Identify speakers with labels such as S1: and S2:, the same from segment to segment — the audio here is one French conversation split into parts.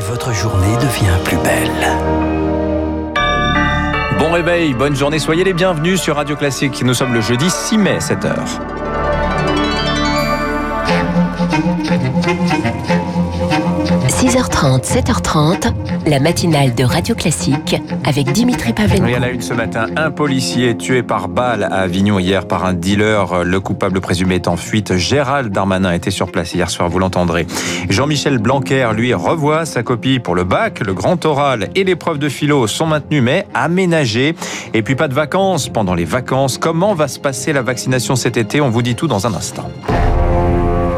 S1: votre journée devient plus belle.
S2: Bon réveil, bonne journée, soyez les bienvenus sur Radio Classique. Nous sommes le jeudi 6 mai, 7h.
S3: 6h30, 7h30, la matinale de Radio Classique avec Dimitri Pavlenko.
S2: Et à la une ce matin, un policier tué par balle à Avignon hier par un dealer. Le coupable présumé est en fuite. Gérald Darmanin était sur place hier soir, vous l'entendrez. Jean-Michel Blanquer, lui, revoit sa copie pour le bac. Le grand oral et l'épreuve de philo sont maintenus, mais aménagés. Et puis pas de vacances pendant les vacances. Comment va se passer la vaccination cet été? On vous dit tout dans un instant.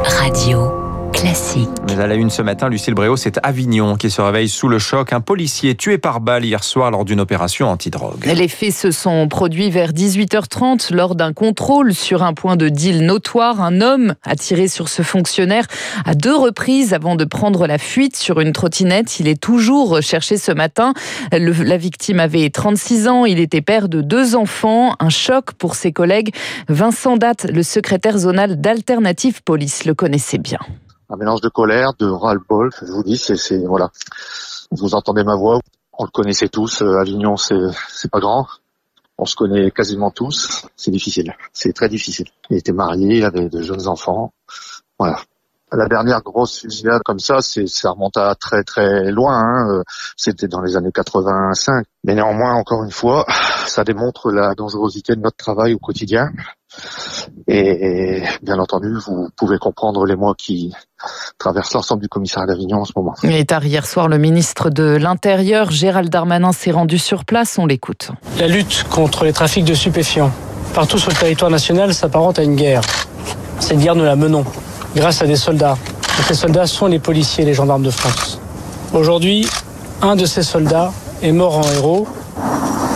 S3: Radio classique.
S2: Mais à la une ce matin, Lucille Bréau, c'est Avignon qui se réveille sous le choc. Un policier tué par balle hier soir lors d'une opération antidrogue.
S4: Les faits se sont produits vers 18h30 lors d'un contrôle sur un point de deal notoire. Un homme a tiré sur ce fonctionnaire à deux reprises avant de prendre la fuite sur une trottinette. Il est toujours recherché ce matin. Le- la victime avait 36 ans. Il était père de deux enfants. Un choc pour ses collègues. Vincent Datte, le secrétaire zonal d'Alternative Police, le connaissait bien.
S5: Un mélange de colère, de ras-le-bol. Je vous dis, c'est, voilà. Vous entendez ma voix. On le connaissait tous. euh, Avignon, c'est pas grand. On se connaît quasiment tous. C'est difficile. C'est très difficile. Il était marié, il avait de jeunes enfants. Voilà. La dernière grosse fusillade comme ça, c'est, ça remonte à très très loin. hein. Euh, C'était dans les années 85. Mais néanmoins, encore une fois, ça démontre la dangerosité de notre travail au quotidien. Et bien entendu, vous pouvez comprendre les mois qui traversent l'ensemble du commissariat d'Avignon en ce moment.
S4: Et tard hier soir, le ministre de l'Intérieur, Gérald Darmanin, s'est rendu sur place. On l'écoute.
S6: La lutte contre les trafics de stupéfiants partout sur le territoire national s'apparente à une guerre. Cette guerre, nous la menons grâce à des soldats. Et ces soldats sont les policiers et les gendarmes de France. Aujourd'hui, un de ces soldats est mort en héros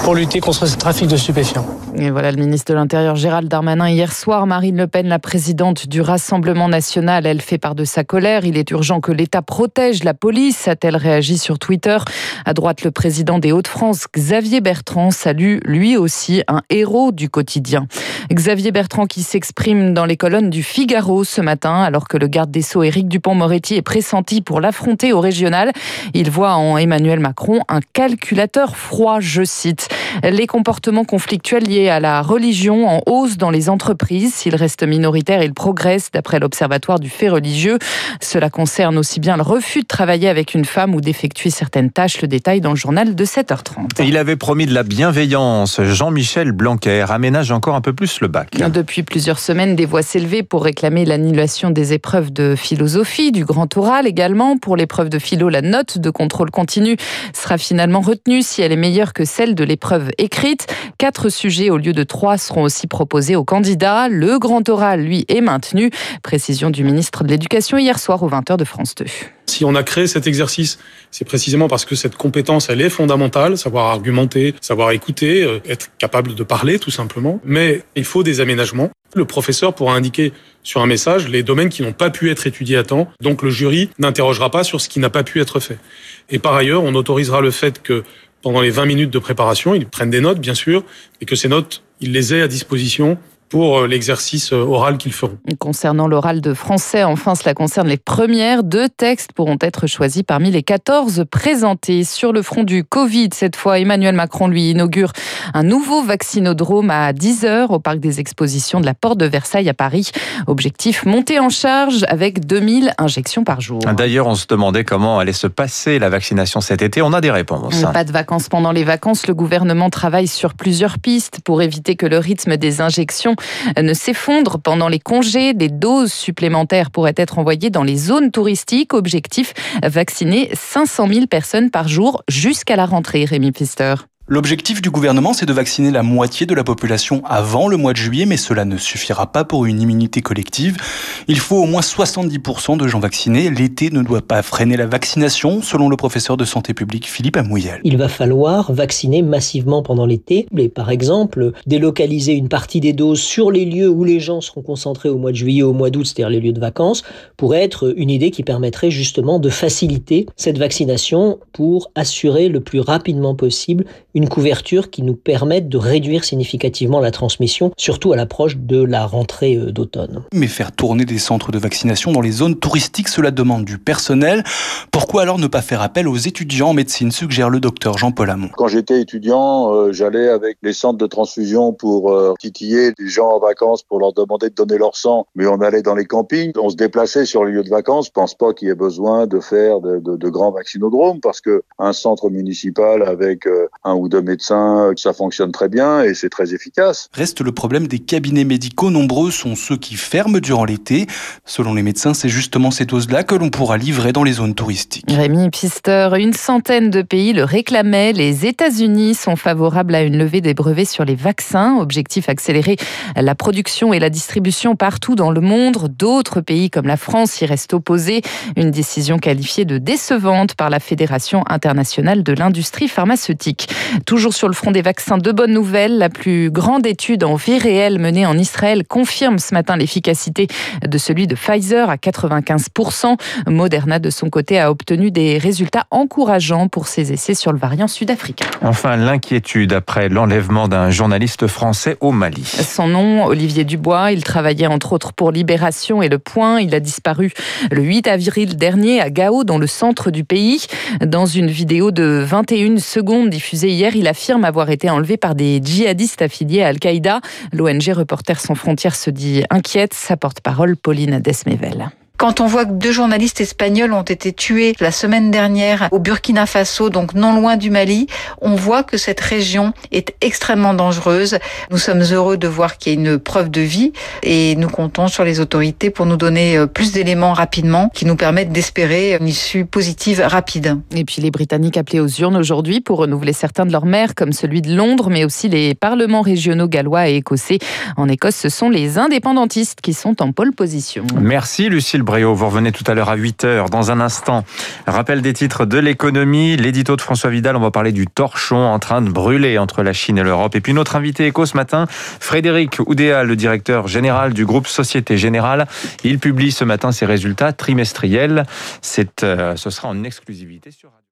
S6: pour lutter contre ce trafic de stupéfiants.
S4: Et voilà le ministre de l'Intérieur Gérald Darmanin. Hier soir, Marine Le Pen, la présidente du Rassemblement national, elle fait part de sa colère. Il est urgent que l'État protège la police, a-t-elle réagi sur Twitter. À droite, le président des Hauts-de-France, Xavier Bertrand, salue lui aussi un héros du quotidien. Xavier Bertrand qui s'exprime dans les colonnes du Figaro ce matin, alors que le garde des Sceaux Éric Dupont-Moretti est pressenti pour l'affronter au régional. Il voit en Emmanuel Macron un calculateur froid, je cite. Les comportements conflictuels liés à la religion en hausse dans les entreprises. S'ils restent minoritaires, ils progressent d'après l'Observatoire du fait religieux. Cela concerne aussi bien le refus de travailler avec une femme ou d'effectuer certaines tâches. Le détail dans le journal de 7h30.
S2: Et il avait promis de la bienveillance. Jean-Michel Blanquer aménage encore un peu plus le bac.
S4: Depuis plusieurs semaines, des voix s'élevaient pour réclamer l'annulation des épreuves de philosophie, du grand oral également. Pour l'épreuve de philo, la note de contrôle continu sera finalement retenue si elle est meilleure que celle de l'épreuve écrite. Quatre sujets au lieu de trois seront aussi proposés aux candidats. Le grand oral, lui, est maintenu. Précision du ministre de l'Éducation hier soir aux 20h de France 2.
S7: Si on a créé cet exercice, c'est précisément parce que cette compétence, elle est fondamentale, savoir argumenter, savoir écouter, euh, être capable de parler tout simplement. Mais il faut des aménagements. Le professeur pourra indiquer sur un message les domaines qui n'ont pas pu être étudiés à temps. Donc le jury n'interrogera pas sur ce qui n'a pas pu être fait. Et par ailleurs, on autorisera le fait que pendant les 20 minutes de préparation, ils prennent des notes, bien sûr, et que ces notes, ils les aient à disposition pour euh, l'exercice euh, oral qu'ils feront.
S4: Concernant l'oral de français, enfin, cela concerne les premières. Deux textes pourront être choisis parmi les 14 présentés. Sur le front du Covid, cette fois, Emmanuel Macron lui inaugure un nouveau vaccinodrome à 10h au parc des expositions de la Porte de Versailles à Paris. Objectif monter en charge avec 2000 injections par jour.
S2: D'ailleurs, on se demandait comment allait se passer la vaccination cet été. On a des réponses.
S4: Pas de vacances pendant les vacances. Le gouvernement travaille sur plusieurs pistes pour éviter que le rythme des injections ne s'effondre pendant les congés. Des doses supplémentaires pourraient être envoyées dans les zones touristiques. Objectif, vacciner 500 000 personnes par jour jusqu'à la rentrée, Rémi Pfister.
S8: L'objectif du gouvernement, c'est de vacciner la moitié de la population avant le mois de juillet, mais cela ne suffira pas pour une immunité collective. Il faut au moins 70% de gens vaccinés. L'été ne doit pas freiner la vaccination, selon le professeur de santé publique Philippe Amouyel.
S9: Il va falloir vacciner massivement pendant l'été, et par exemple délocaliser une partie des doses sur les lieux où les gens seront concentrés au mois de juillet, au mois d'août, c'est-à-dire les lieux de vacances, pourrait être une idée qui permettrait justement de faciliter cette vaccination pour assurer le plus rapidement possible une couverture qui nous permette de réduire significativement la transmission, surtout à l'approche de la rentrée euh, d'automne.
S8: Mais faire tourner des centres de vaccination dans les zones touristiques, cela demande du personnel. Pourquoi alors ne pas faire appel aux étudiants en médecine, suggère le docteur Jean-Paul Hamon.
S10: Quand j'étais étudiant, euh, j'allais avec les centres de transfusion pour euh, titiller des gens en vacances pour leur demander de donner leur sang, mais on allait dans les campings, on se déplaçait sur les lieux de vacances. Je pense pas qu'il y ait besoin de faire de, de, de grands vaccinodromes parce que un centre municipal avec euh, un ou deux médecins, ça fonctionne très bien et c'est très efficace.
S8: Reste le problème des cabinets médicaux. Nombreux sont ceux qui ferment durant l'été. Selon les médecins, c'est justement ces doses-là que l'on pourra livrer dans les zones touristiques.
S4: Rémi Pister, une centaine de pays le réclamaient. Les États-Unis sont favorables à une levée des brevets sur les vaccins. Objectif accélérer la production et la distribution partout dans le monde. D'autres pays comme la France y restent opposés. Une décision qualifiée de décevante par la Fédération internationale de l'industrie pharmaceutique. Toujours sur le front des vaccins, de bonnes nouvelles. La plus grande étude en vie réelle menée en Israël confirme ce matin l'efficacité de celui de Pfizer à 95%. Moderna, de son côté, a obtenu des résultats encourageants pour ses essais sur le variant sud-africain.
S2: Enfin, l'inquiétude après l'enlèvement d'un journaliste français au Mali.
S4: Son nom, Olivier Dubois, il travaillait entre autres pour Libération et Le Point. Il a disparu le 8 avril dernier à Gao, dans le centre du pays. Dans une vidéo de 21 secondes diffusée hier, il affirme avoir été enlevé par des djihadistes affiliés à Al-Qaïda. L'ONG Reporters sans frontières se dit inquiète. Sa porte-parole, Pauline Desmevel.
S11: Quand on voit que deux journalistes espagnols ont été tués la semaine dernière au Burkina Faso, donc non loin du Mali, on voit que cette région est extrêmement dangereuse. Nous sommes heureux de voir qu'il y a une preuve de vie et nous comptons sur les autorités pour nous donner euh, plus d'éléments rapidement qui nous permettent d'espérer une issue positive rapide.
S4: Et puis les Britanniques appelés aux urnes aujourd'hui pour renouveler certains de leurs maires, comme celui de Londres, mais aussi les parlements régionaux gallois et écossais. En Écosse, ce sont les indépendantistes qui sont en pole position.
S2: Merci Lucille Bréau. Vous revenez tout à l'heure à 8h. Dans un instant, rappel des titres de l'économie. L'édito de François Vidal, on va parler du torchon en train de brûler entre la Chine et l'Europe. Et puis notre invité éco ce matin, Frédéric Oudéa, le directeur général du groupe Société Générale. Il publie ce matin ses résultats trimestriels. Euh, ce sera en exclusivité sur